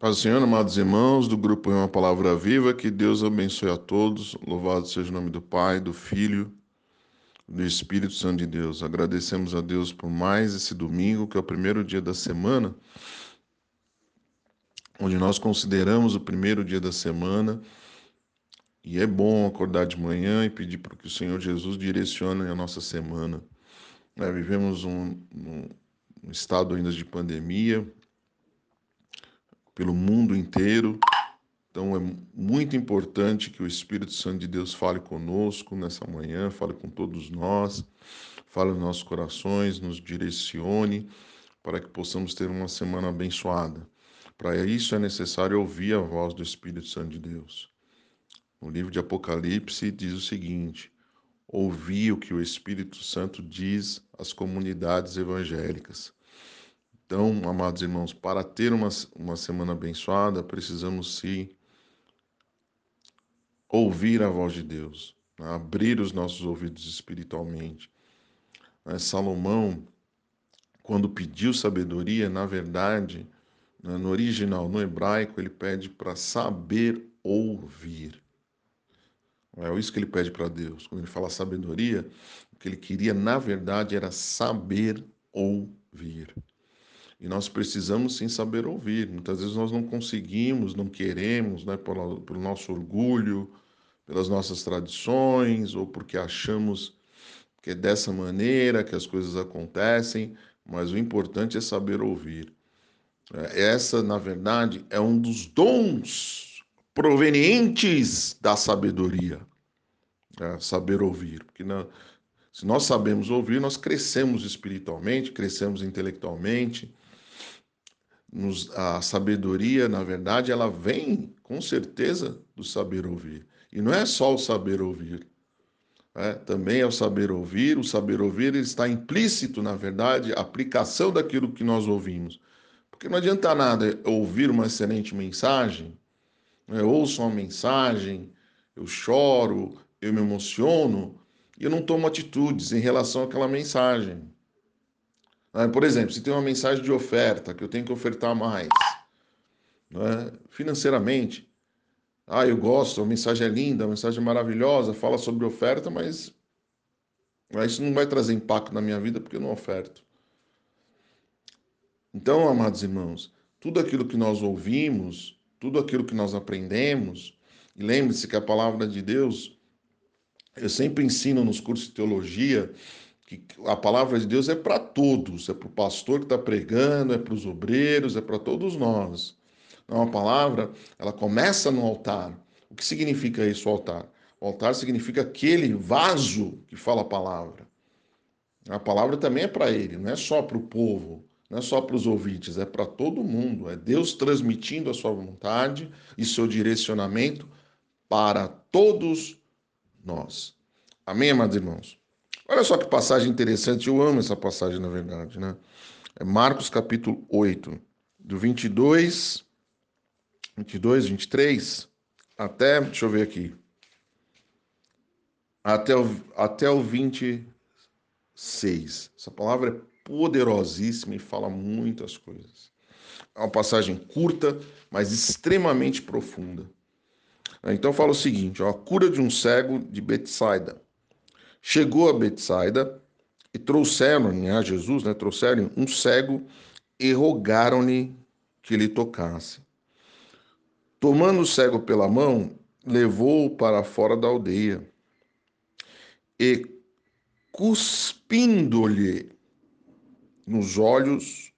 Paz do Senhor, amados irmãos do grupo Uma Palavra Viva, que Deus abençoe a todos. Louvado seja o nome do Pai, do Filho, do Espírito Santo de Deus. Agradecemos a Deus por mais esse domingo, que é o primeiro dia da semana, onde nós consideramos o primeiro dia da semana. E é bom acordar de manhã e pedir para que o Senhor Jesus direcione a nossa semana. É, vivemos um, um estado ainda de pandemia, pelo mundo inteiro. Então é muito importante que o Espírito Santo de Deus fale conosco nessa manhã, fale com todos nós, fale nos nossos corações, nos direcione para que possamos ter uma semana abençoada. Para isso é necessário ouvir a voz do Espírito Santo de Deus. No livro de Apocalipse diz o seguinte: Ouvi o que o Espírito Santo diz às comunidades evangélicas. Então, amados irmãos, para ter uma, uma semana abençoada, precisamos sim ouvir a voz de Deus, né? abrir os nossos ouvidos espiritualmente. Né? Salomão, quando pediu sabedoria, na verdade, né, no original, no hebraico, ele pede para saber ouvir. É isso que ele pede para Deus. Quando ele fala sabedoria, o que ele queria, na verdade, era saber ouvir. E nós precisamos sim saber ouvir. Muitas vezes nós não conseguimos, não queremos, né, pelo, pelo nosso orgulho, pelas nossas tradições, ou porque achamos que é dessa maneira que as coisas acontecem, mas o importante é saber ouvir. É, essa, na verdade, é um dos dons provenientes da sabedoria. É saber ouvir. Porque se nós sabemos ouvir, nós crescemos espiritualmente, crescemos intelectualmente, nos, a sabedoria, na verdade, ela vem com certeza do saber ouvir. E não é só o saber ouvir. É, também é o saber ouvir. O saber ouvir está implícito, na verdade, a aplicação daquilo que nós ouvimos. Porque não adianta nada ouvir uma excelente mensagem, né? ouço uma mensagem, eu choro, eu me emociono, e eu não tomo atitudes em relação àquela mensagem. Né? Por exemplo, se tem uma mensagem de oferta, que eu tenho que ofertar mais, né? financeiramente, ah, eu gosto, a mensagem é linda, a mensagem é maravilhosa, fala sobre oferta, mas isso não vai trazer impacto na minha vida porque eu não oferto. Então, amados irmãos, tudo aquilo que nós ouvimos, tudo aquilo que nós aprendemos, e lembre-se que a palavra de Deus, eu sempre ensino nos cursos de teologia, que a palavra de Deus é para todos, é para o pastor que está pregando, é para os obreiros, é para todos nós. Então, a palavra, ela começa no altar. O que significa isso, o altar? O altar significa aquele vaso que fala a palavra. A palavra também é para ele, não é só para o povo, não é só para os ouvintes, é para todo mundo. É Deus transmitindo a sua vontade e seu direcionamento para todos nós. Amém, amados irmãos? Olha só que passagem interessante, eu amo essa passagem, na verdade, né? É Marcos capítulo 8, do 22, 22, 23, até, deixa eu ver aqui, até o, até o 26. Essa palavra é poderosíssima e fala muitas coisas. É uma passagem curta, mas extremamente profunda. Então fala o seguinte, ó, a cura de um cego de Betsaida. Chegou a Betsaida e trouxeram-lhe a Jesus, né, trouxeram um cego e rogaram-lhe que lhe tocasse. Tomando o cego pela mão, levou-o para fora da aldeia e, cuspindo-lhe nos olhos,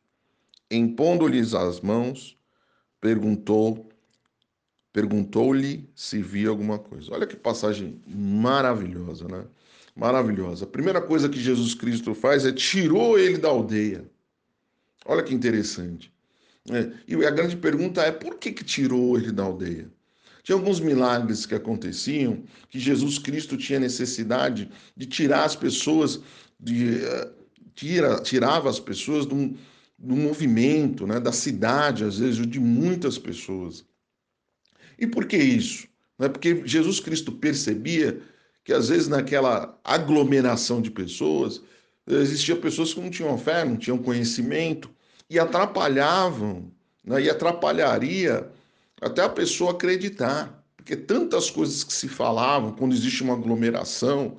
impondo-lhes as mãos, perguntou perguntou-lhe se via alguma coisa. Olha que passagem maravilhosa, né? Maravilhosa. A primeira coisa que Jesus Cristo faz é tirou ele da aldeia. Olha que interessante. É, e a grande pergunta é por que, que tirou ele da aldeia? Tinha alguns milagres que aconteciam que Jesus Cristo tinha necessidade de tirar as pessoas, de, uh, tira, tirava as pessoas do, do movimento, né, da cidade, às vezes, de muitas pessoas. E por que isso? É porque Jesus Cristo percebia que às vezes naquela aglomeração de pessoas, existiam pessoas que não tinham fé, não tinham conhecimento e atrapalhavam né? e atrapalharia até a pessoa acreditar, porque tantas coisas que se falavam quando existe uma aglomeração,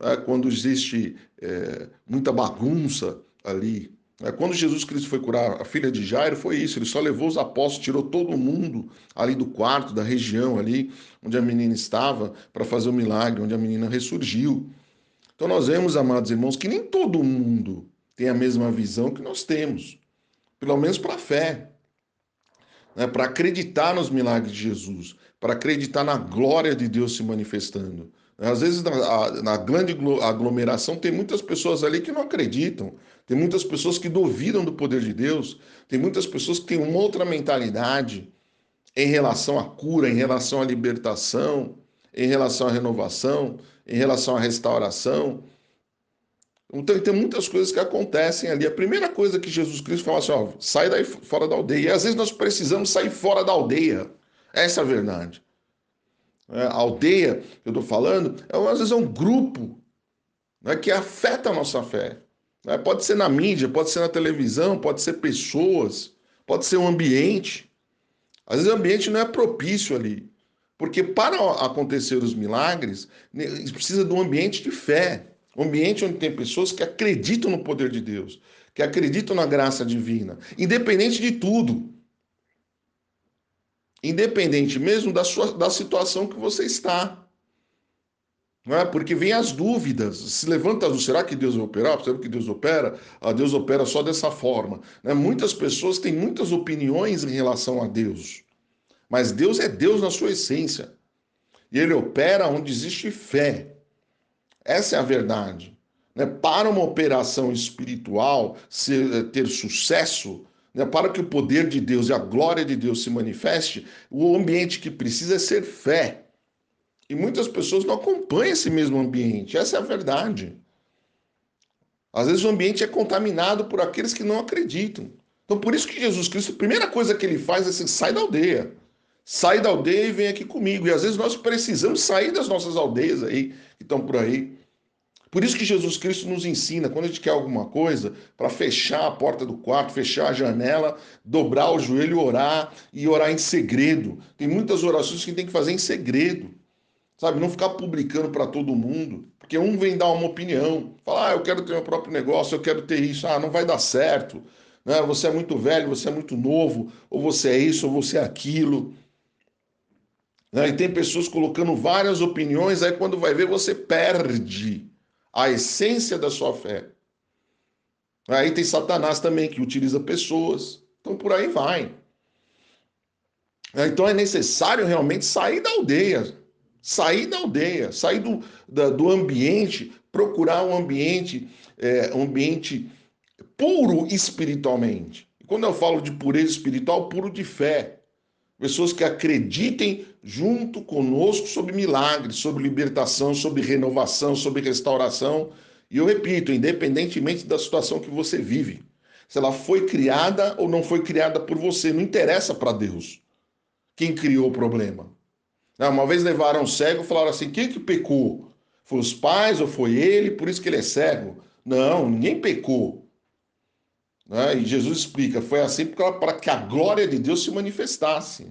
né? quando existe é, muita bagunça ali. Né? Quando Jesus Cristo foi curar a filha de Jairo, foi isso, ele só levou os apóstolos, tirou todo mundo ali do quarto, da região ali onde a menina estava, para fazer o milagre, onde a menina ressurgiu. Então nós vemos, amados irmãos, que nem todo mundo tem a mesma visão que nós temos, pelo menos para a fé, né? para acreditar nos milagres de Jesus, para acreditar na glória de Deus se manifestando. Às vezes, na, na, grande aglomeração, tem muitas pessoas ali que não acreditam, tem muitas pessoas que duvidam do poder de Deus, tem muitas pessoas que têm uma outra mentalidade em relação à cura, em relação à libertação, em relação à renovação, em relação à restauração. Então, tem muitas coisas que acontecem ali. A primeira coisa que Jesus Cristo fala assim: ó, sai daí fora da aldeia. E às vezes nós precisamos sair fora da aldeia. Essa é a verdade. É, a aldeia que eu estou falando, é, às vezes é um grupo né, que afeta a nossa fé. Né? Pode ser na mídia, pode ser na televisão, pode ser pessoas, pode ser um ambiente. Às vezes o ambiente não é propício ali. Porque para acontecer os milagres, né, precisa de um ambiente de fé. Um ambiente onde tem pessoas que acreditam no poder de Deus, que acreditam na graça divina, independente de tudo. Independente mesmo da, sua, da situação que você está. Não é? Porque vem as dúvidas, se levanta será que Deus vai operar? Será que Deus opera? Ah, Deus opera só dessa forma. Né? Muitas pessoas têm muitas opiniões em relação a Deus, mas Deus é Deus na sua essência. E ele opera onde existe fé. Essa é a verdade. Né? Para uma operação espiritual ser, ter sucesso, né? para que o poder de Deus e a glória de Deus se manifeste, o ambiente que precisa é ser fé. E muitas pessoas não acompanham esse mesmo ambiente. Essa é a verdade. Às vezes o ambiente é contaminado por aqueles que não acreditam. Então, por isso que Jesus Cristo, a primeira coisa que ele faz é assim: sai da aldeia. Sai da aldeia e vem aqui comigo. E às vezes nós precisamos sair das nossas aldeias aí, que estão por aí. Por isso que Jesus Cristo nos ensina, quando a gente quer alguma coisa, para fechar a porta do quarto, fechar a janela, dobrar o joelho, orar e orar em segredo. Tem muitas orações que tem que fazer em segredo sabe? Não ficar publicando para todo mundo, porque um vem dar uma opinião, falar, ah, eu quero ter meu próprio negócio, eu quero ter isso, ah, não vai dar certo, né? Você é muito velho, você é muito novo, ou você é isso, ou você é aquilo. Né? E tem pessoas colocando várias opiniões, aí quando vai ver, você perde a essência da sua fé. Aí tem Satanás também, que utiliza pessoas. Então por aí vai. Então é necessário realmente sair da aldeia, sair da aldeia, sair do, da, do ambiente, procurar um ambiente, é, um ambiente puro espiritualmente. Quando eu falo de pureza espiritual, puro de fé. Pessoas que acreditem junto conosco sobre milagres, sobre libertação, sobre renovação, sobre restauração. E eu repito, independentemente da situação que você vive, se ela foi criada ou não foi criada por você, não interessa para Deus quem criou o problema. Né, uma vez levaram um cego e falaram assim: quem que pecou? Foi os pais ou foi ele? Por isso que ele é cego? Não, ninguém pecou. Né? E Jesus explica: foi assim para que a glória de Deus se manifestasse.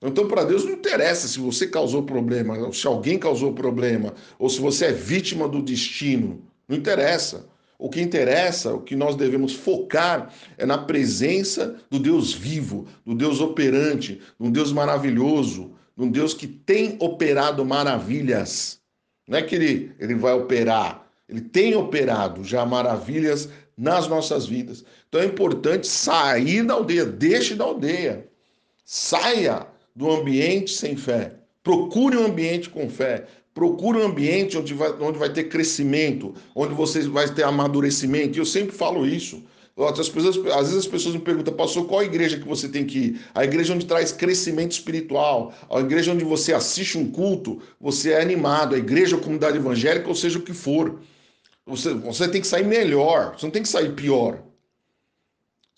Então, para Deus não interessa se você causou problema, se alguém causou problema, ou se você é vítima do destino. Não interessa. O que interessa, o que nós devemos focar é na presença do Deus vivo, do Deus operante, do Deus maravilhoso, um Deus que tem operado maravilhas. Não é que ele, ele vai operar, ele tem operado já maravilhas nas nossas vidas. Então é importante sair da aldeia, deixe da aldeia. Saia do ambiente sem fé. Procure um ambiente com fé. Procure um ambiente onde vai, onde vai ter crescimento, onde você vai ter amadurecimento. E eu sempre falo isso. Outras pessoas, às vezes as pessoas me perguntam, pastor, qual a igreja que você tem que ir? A igreja onde traz crescimento espiritual, a igreja onde você assiste um culto, você é animado, a igreja ou comunidade evangélica, ou seja o que for. Você, você tem que sair melhor, você não tem que sair pior.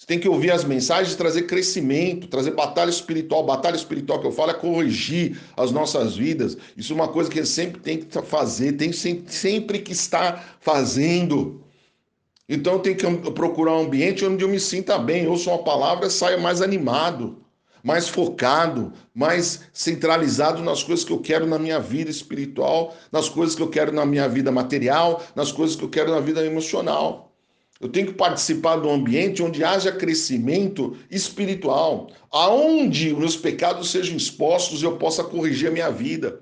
Você tem que ouvir as mensagens, trazer crescimento, trazer batalha espiritual. Batalha espiritual que eu falo é corrigir as nossas vidas. Isso é uma coisa que sempre tem que fazer, tem sempre que estar fazendo. Então eu tenho que procurar um ambiente onde eu me sinta bem, ouço uma palavra, saio mais animado, mais focado, mais centralizado nas coisas que eu quero na minha vida espiritual, nas coisas que eu quero na minha vida material, nas coisas que eu quero na vida emocional. Eu tenho que participar de um ambiente onde haja crescimento espiritual, aonde meus pecados sejam expostos e eu possa corrigir a minha vida.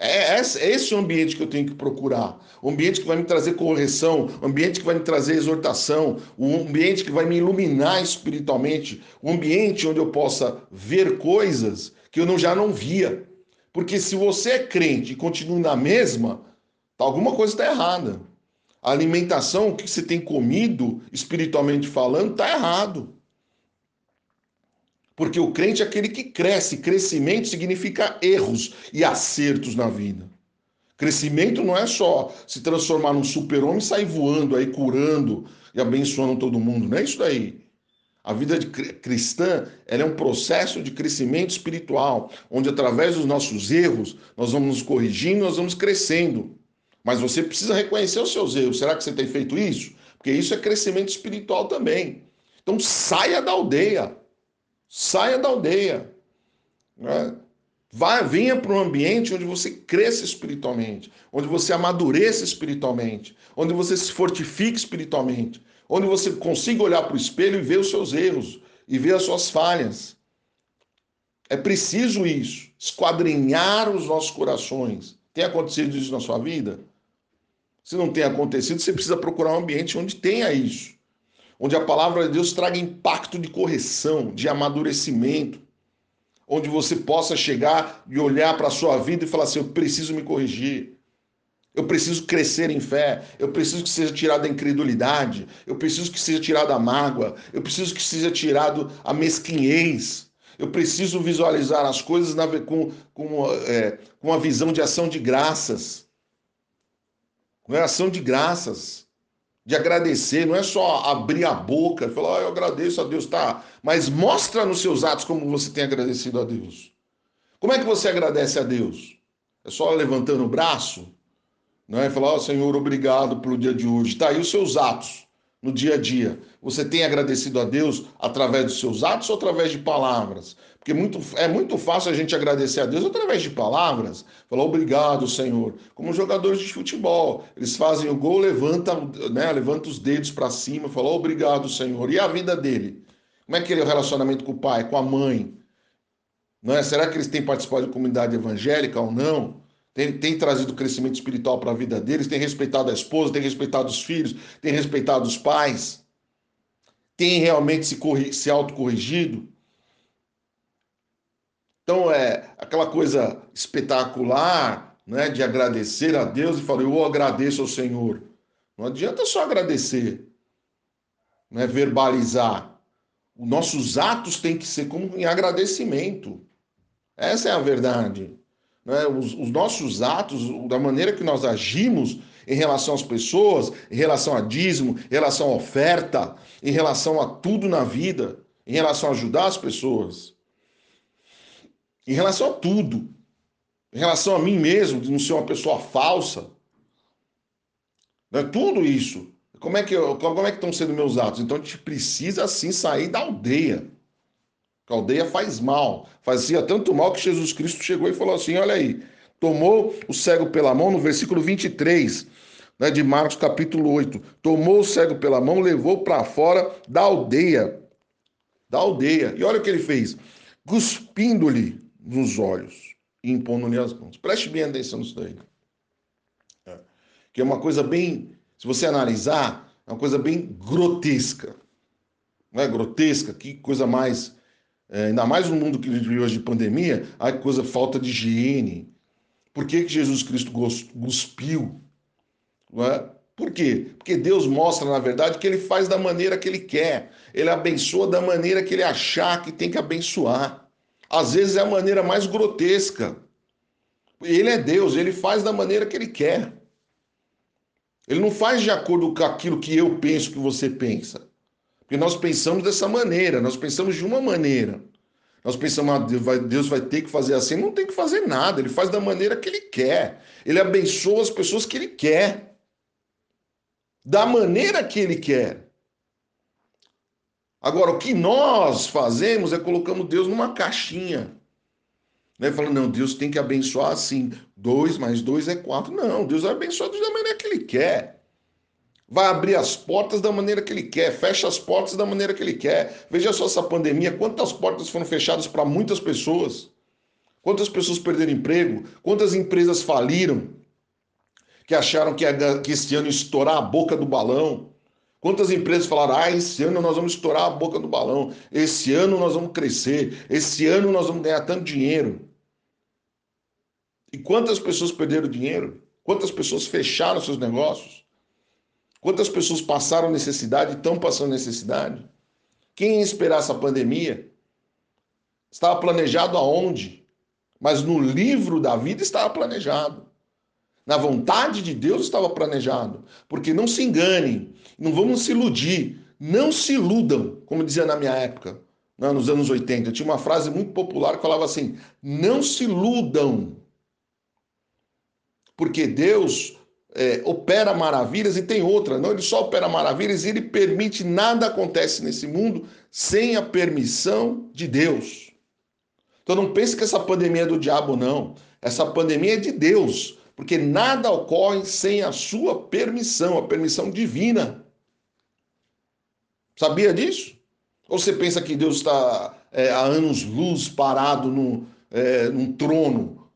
É esse o ambiente que eu tenho que procurar. O ambiente que vai me trazer correção, o ambiente que vai me trazer exortação, o ambiente que vai me iluminar espiritualmente, o ambiente onde eu possa ver coisas que eu não, já não via. Porque se você é crente e continua na mesma, alguma coisa está errada. A alimentação, o que você tem comido, espiritualmente falando, está errado. Porque o crente é aquele que cresce. Crescimento significa erros e acertos na vida. Crescimento não é só se transformar num super-homem e sair voando aí, curando e abençoando todo mundo. Não é isso daí. A vida cristã é um processo de crescimento espiritual, onde através dos nossos erros nós vamos nos corrigindo, nós vamos crescendo. Mas você precisa reconhecer os seus erros. Será que você tem feito isso? Porque isso é crescimento espiritual também. Então saia da aldeia. Saia da aldeia. Né? Vá, venha para um ambiente onde você cresça espiritualmente, onde você amadureça espiritualmente, onde você se fortifique espiritualmente, onde você consiga olhar para o espelho e ver os seus erros e ver as suas falhas. É preciso isso, esquadrinhar os nossos corações. Tem acontecido isso na sua vida? Se não tem acontecido, você precisa procurar um ambiente onde tenha isso onde a palavra de Deus traga impacto de correção, de amadurecimento, onde você possa chegar e olhar para a sua vida e falar assim: eu preciso me corrigir. Eu preciso crescer em fé, eu preciso que seja tirada a incredulidade, eu preciso que seja tirada a mágoa, eu preciso que seja tirado a mesquinhez, eu preciso visualizar as coisas na, com, com, é, com uma visão de ação de graças. Com ação de graças de agradecer, não é só abrir a boca e falar, oh, eu agradeço a Deus, tá? Mas mostra nos seus atos como você tem agradecido a Deus. Como é que você agradece a Deus? É só levantando o braço? Não é falar, oh, Senhor, obrigado pelo dia de hoje. Tá aí os seus atos no dia a dia. Você tem agradecido a Deus através dos seus atos ou através de palavras? Porque muito, é muito fácil a gente agradecer a Deus através de palavras. Falar obrigado, Senhor. Como jogadores de futebol. Eles fazem o gol, levanta, né, levanta os dedos para cima, falam obrigado, Senhor. E a vida dele? Como é que ele é o relacionamento com o pai, com a mãe? Não é? Será que eles têm participado de comunidade evangélica ou não? Tem, tem trazido crescimento espiritual para a vida deles? Tem respeitado a esposa? Tem respeitado os filhos? Tem respeitado os pais? Tem realmente se, se autocorrigido? Então é aquela coisa espetacular, né, de agradecer a Deus e falar, eu agradeço ao Senhor. Não adianta só agradecer, né, verbalizar. Os nossos atos têm que ser como em agradecimento. Essa é a verdade. Né? Os, os nossos atos, da maneira que nós agimos em relação às pessoas, em relação a dízimo, em relação à oferta, em relação a tudo na vida, em relação a ajudar as pessoas em relação a tudo, em relação a mim mesmo, de não ser uma pessoa falsa, né? tudo isso. Como é, que eu, como é que estão sendo meus atos? Então a gente precisa sim sair da aldeia. A aldeia faz mal. Fazia tanto mal que Jesus Cristo chegou e falou assim: olha aí, tomou o cego pela mão, no versículo 23 né, de Marcos capítulo 8. Tomou o cego pela mão, levou para fora da aldeia. Da aldeia. E olha o que ele fez: cuspindo-lhe nos olhos e impondo-lhe as mãos. Preste bem atenção nisso daí. É. Que é uma coisa bem, se você analisar, é uma coisa bem grotesca. Não é grotesca? Que coisa mais. É, ainda mais no mundo que vive hoje de pandemia, a coisa falta de higiene. Por que, que Jesus Cristo cuspiu? É? Por quê? Porque Deus mostra, na verdade, que ele faz da maneira que ele quer. Ele abençoa da maneira que ele achar que tem que abençoar. Às vezes é a maneira mais grotesca. Ele é Deus, ele faz da maneira que ele quer. Ele não faz de acordo com aquilo que eu penso que você pensa. Porque nós pensamos dessa maneira, nós pensamos de uma maneira. Nós pensamos, ah, Deus vai ter que fazer assim. Não tem que fazer nada, ele faz da maneira que ele quer. Ele abençoa as pessoas que ele quer. da maneira que ele quer. Agora, o que nós fazemos é colocamos Deus numa caixinha. Né? Falando, não, Deus tem que abençoar assim. Dois mais dois é quatro. Não, Deus vai abençoar da maneira que ele quer. Vai abrir as portas da maneira que ele quer, fecha as portas da maneira que ele quer. Veja só essa pandemia, quantas portas foram fechadas para muitas pessoas. Quantas pessoas perderam emprego? Quantas empresas faliram? Que acharam que, que esse ano ia estourar a boca do balão. Quantas empresas falaram: ah, esse ano nós vamos estourar a boca do balão, esse ano nós vamos crescer, esse ano nós vamos ganhar tanto dinheiro. E quantas pessoas perderam dinheiro? Quantas pessoas fecharam seus negócios? Quantas pessoas passaram necessidade e estão passando necessidade? Quem ia esperar essa pandemia? Estava planejado aonde? Mas no livro da vida estava planejado. Na vontade de Deus estava planejado. Porque não se enganem, não vamos se iludir. Não se iludam, como dizia na minha época, né, nos anos 80. Tinha uma frase muito popular que falava assim: não se iludam. Porque Deus é, opera maravilhas e tem outra, não, ele só opera maravilhas e ele permite nada acontece nesse mundo sem a permissão de Deus. Então não pense que essa pandemia é do diabo, não. Essa pandemia é de Deus, porque nada ocorre sem a sua permissão, a permissão divina. Sabia disso? Ou você pensa que Deus está é, há anos-luz parado no, é, num trono,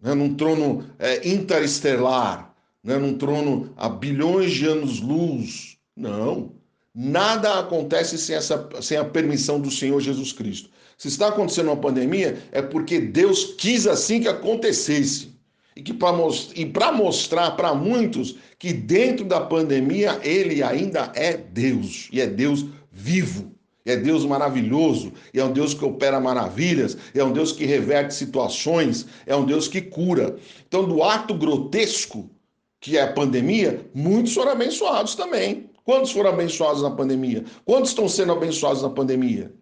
né, num trono é, interestelar, né, num trono a bilhões de anos-luz? Não. Nada acontece sem, essa, sem a permissão do Senhor Jesus Cristo. Se está acontecendo uma pandemia, é porque Deus quis assim que acontecesse. E que para mostrar para muitos que dentro da pandemia ele ainda é Deus. E é Deus vivo. E é Deus maravilhoso, e é um Deus que opera maravilhas, é um Deus que reverte situações, é um Deus que cura. Então, do ato grotesco, que é a pandemia, muitos foram abençoados também. Quantos foram abençoados na pandemia? Quantos estão sendo abençoados na pandemia?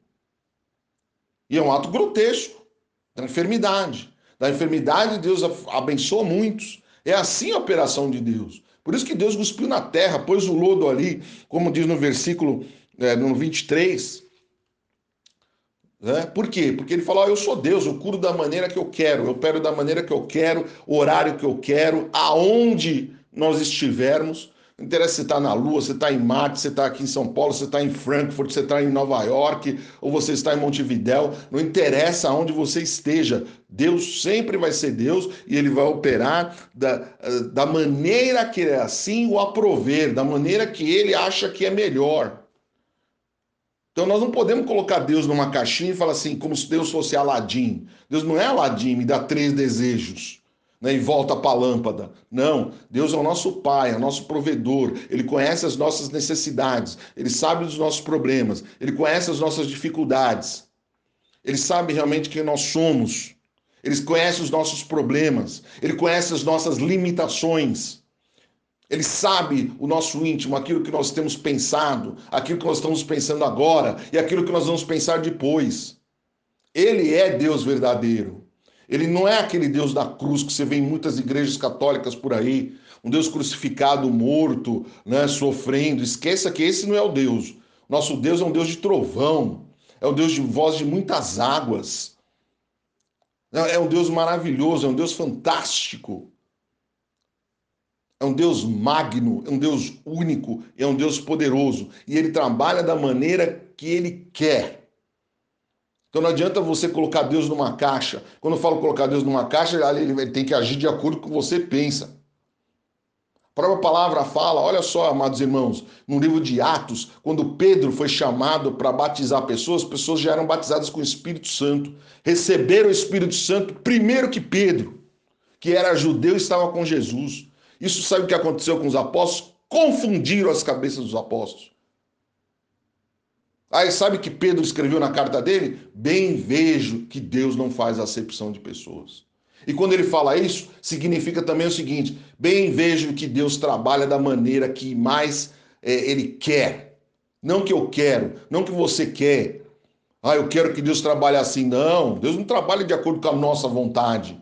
E é um ato grotesco da enfermidade. Da enfermidade, Deus abençoa muitos. É assim a operação de Deus. Por isso que Deus cuspiu na terra, pôs o lodo ali, como diz no versículo é, no 23. Né? Por quê? Porque ele falou: oh, Eu sou Deus, eu curo da maneira que eu quero, eu opero da maneira que eu quero, horário que eu quero, aonde nós estivermos. Não interessa se está na Lua, se está em Marte, se está aqui em São Paulo, se está em Frankfurt, se está em Nova York, ou você está em Montevidéu. Não interessa aonde você esteja. Deus sempre vai ser Deus e ele vai operar da, da maneira que é assim o aprover, da maneira que ele acha que é melhor. Então nós não podemos colocar Deus numa caixinha e falar assim, como se Deus fosse Aladim. Deus não é Aladim, me dá três desejos né, e volta para a lâmpada. Não, Deus é o nosso Pai, é o nosso provedor. Ele conhece as nossas necessidades, ele sabe dos nossos problemas, ele conhece as nossas dificuldades. Ele sabe realmente quem nós somos. Ele conhece os nossos problemas, ele conhece as nossas limitações. Ele sabe o nosso íntimo, aquilo que nós temos pensado, aquilo que nós estamos pensando agora e aquilo que nós vamos pensar depois. Ele é Deus verdadeiro. Ele não é aquele Deus da cruz que você vê em muitas igrejas católicas por aí, um Deus crucificado, morto, né, sofrendo. Esqueça que esse não é o Deus. Nosso Deus é um Deus de trovão, é um Deus de voz de muitas águas. É um Deus maravilhoso, é um Deus fantástico é um Deus magno, é um Deus único, é um Deus poderoso. E ele trabalha da maneira que ele quer. Então não adianta você colocar Deus numa caixa. Quando eu falo colocar Deus numa caixa, ele tem que agir de acordo com o que você pensa. A própria palavra fala, olha só, amados irmãos, no livro de Atos, quando Pedro foi chamado para batizar pessoas, as pessoas já eram batizadas com o Espírito Santo. Receberam o Espírito Santo primeiro que Pedro, que era judeu e estava com Jesus. Isso sabe o que aconteceu com os apóstolos? Confundiram as cabeças dos apóstolos. Aí sabe que Pedro escreveu na carta dele? Bem vejo que Deus não faz acepção de pessoas. E quando ele fala isso, significa também o seguinte: bem vejo que Deus trabalha da maneira que mais é, ele quer. Não que eu quero, não que você quer. Ah, eu quero que Deus trabalhe assim. Não, Deus não trabalha de acordo com a nossa vontade.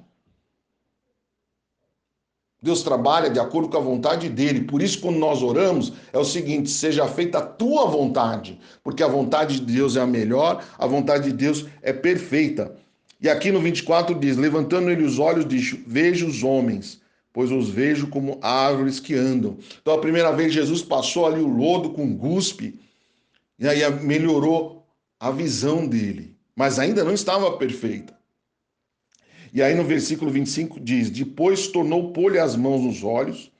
Deus trabalha de acordo com a vontade dele. Por isso, quando nós oramos, é o seguinte: seja feita a tua vontade, porque a vontade de Deus é a melhor, a vontade de Deus é perfeita. E aqui no 24 diz: Levantando ele os olhos, diz: Vejo os homens, pois os vejo como árvores que andam. Então, a primeira vez, Jesus passou ali o lodo com guspe, e aí melhorou a visão dele, mas ainda não estava perfeita. E aí no versículo 25 diz: Depois tornou pôr-lhe as mãos nos olhos,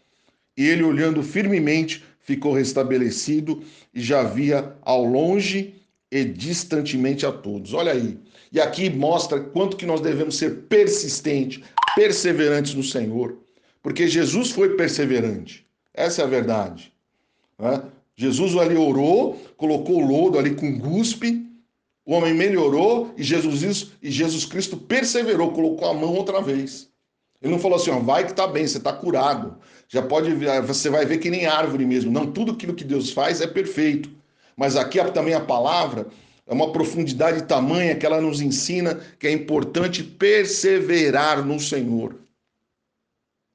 e ele, olhando firmemente, ficou restabelecido e já via ao longe e distantemente a todos. Olha aí. E aqui mostra quanto que nós devemos ser persistentes, perseverantes no Senhor. Porque Jesus foi perseverante. Essa é a verdade. Né? Jesus ali orou, colocou o lodo ali com guspe, o homem melhorou e Jesus, e Jesus Cristo perseverou, colocou a mão outra vez. Ele não falou assim, ó, vai que tá bem, você tá curado. Já pode, você vai ver que nem árvore mesmo. Não, tudo aquilo que Deus faz é perfeito. Mas aqui também a palavra é uma profundidade tamanha que ela nos ensina que é importante perseverar no Senhor.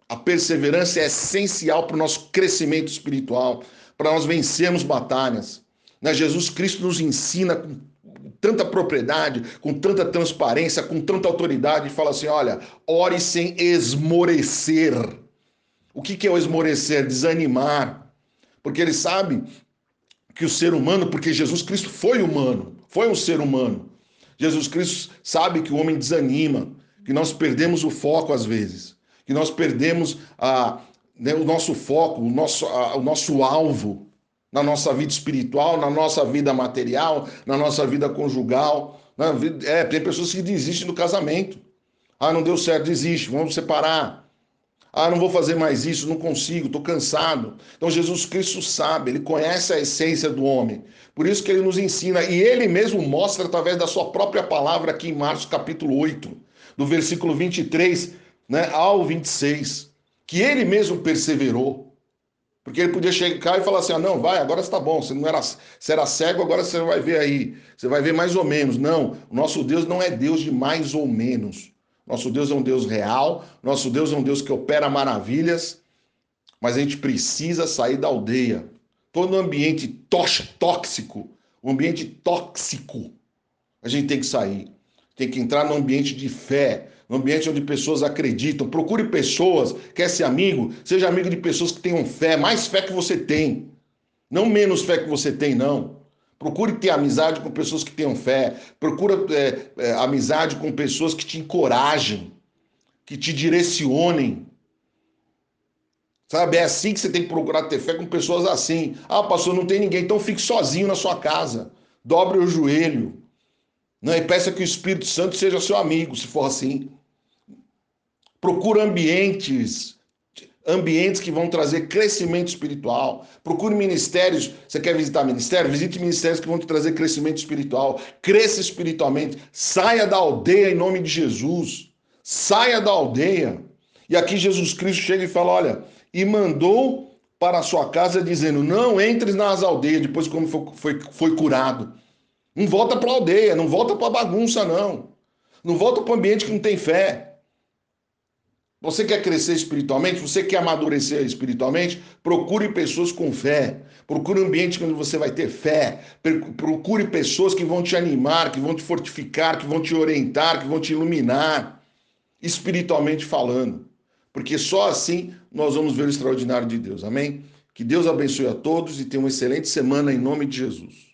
A perseverança é essencial para o nosso crescimento espiritual, para nós vencermos batalhas. Né? Jesus Cristo nos ensina com tanta propriedade, com tanta transparência, com tanta autoridade, e fala assim: olha, ore sem esmorecer. O que, que é o esmorecer? Desanimar. Porque ele sabe que o ser humano, porque Jesus Cristo foi humano, foi um ser humano. Jesus Cristo sabe que o homem desanima, que nós perdemos o foco às vezes, que nós perdemos a, né, o nosso foco, o nosso, a, o nosso alvo na nossa vida espiritual, na nossa vida material, na nossa vida conjugal. Vida... É, tem pessoas que desistem do casamento. Ah, não deu certo, desiste, vamos separar. Ah, não vou fazer mais isso, não consigo, estou cansado. Então Jesus Cristo sabe, ele conhece a essência do homem. Por isso que ele nos ensina, e ele mesmo mostra através da sua própria palavra aqui em Marcos capítulo 8, do versículo 23 né, ao 26, que ele mesmo perseverou. Porque ele podia chegar e falar assim: ah, não, vai, agora está bom, você não era, você era cego, agora você vai ver aí, você vai ver mais ou menos. Não, o nosso Deus não é Deus de mais ou menos. Nosso Deus é um Deus real, nosso Deus é um Deus que opera maravilhas, mas a gente precisa sair da aldeia. Todo ambiente tóxico, um ambiente tóxico, a gente tem que sair. Tem que entrar no ambiente de fé, no ambiente onde pessoas acreditam. Procure pessoas, quer ser amigo, seja amigo de pessoas que tenham fé, mais fé que você tem. Não menos fé que você tem, não. Procure ter amizade com pessoas que tenham fé. Procure é, é, amizade com pessoas que te encorajem, que te direcionem. Sabe, é assim que você tem que procurar ter fé com pessoas assim. Ah, pastor, não tem ninguém, então fique sozinho na sua casa. Dobre o joelho. E peça que o Espírito Santo seja seu amigo, se for assim. Procura ambientes, ambientes que vão trazer crescimento espiritual. Procure ministérios. Você quer visitar ministério? Visite ministérios que vão te trazer crescimento espiritual. Cresça espiritualmente. Saia da aldeia em nome de Jesus. Saia da aldeia. E aqui Jesus Cristo chega e fala: olha, e mandou para a sua casa dizendo: não entres nas aldeias, depois como foi, foi, foi curado. Não volta para a aldeia, não volta para a bagunça, não. Não volta para o ambiente que não tem fé. Você quer crescer espiritualmente? Você quer amadurecer espiritualmente? Procure pessoas com fé. Procure um ambiente onde você vai ter fé. Procure pessoas que vão te animar, que vão te fortificar, que vão te orientar, que vão te iluminar, espiritualmente falando. Porque só assim nós vamos ver o extraordinário de Deus. Amém? Que Deus abençoe a todos e tenha uma excelente semana em nome de Jesus.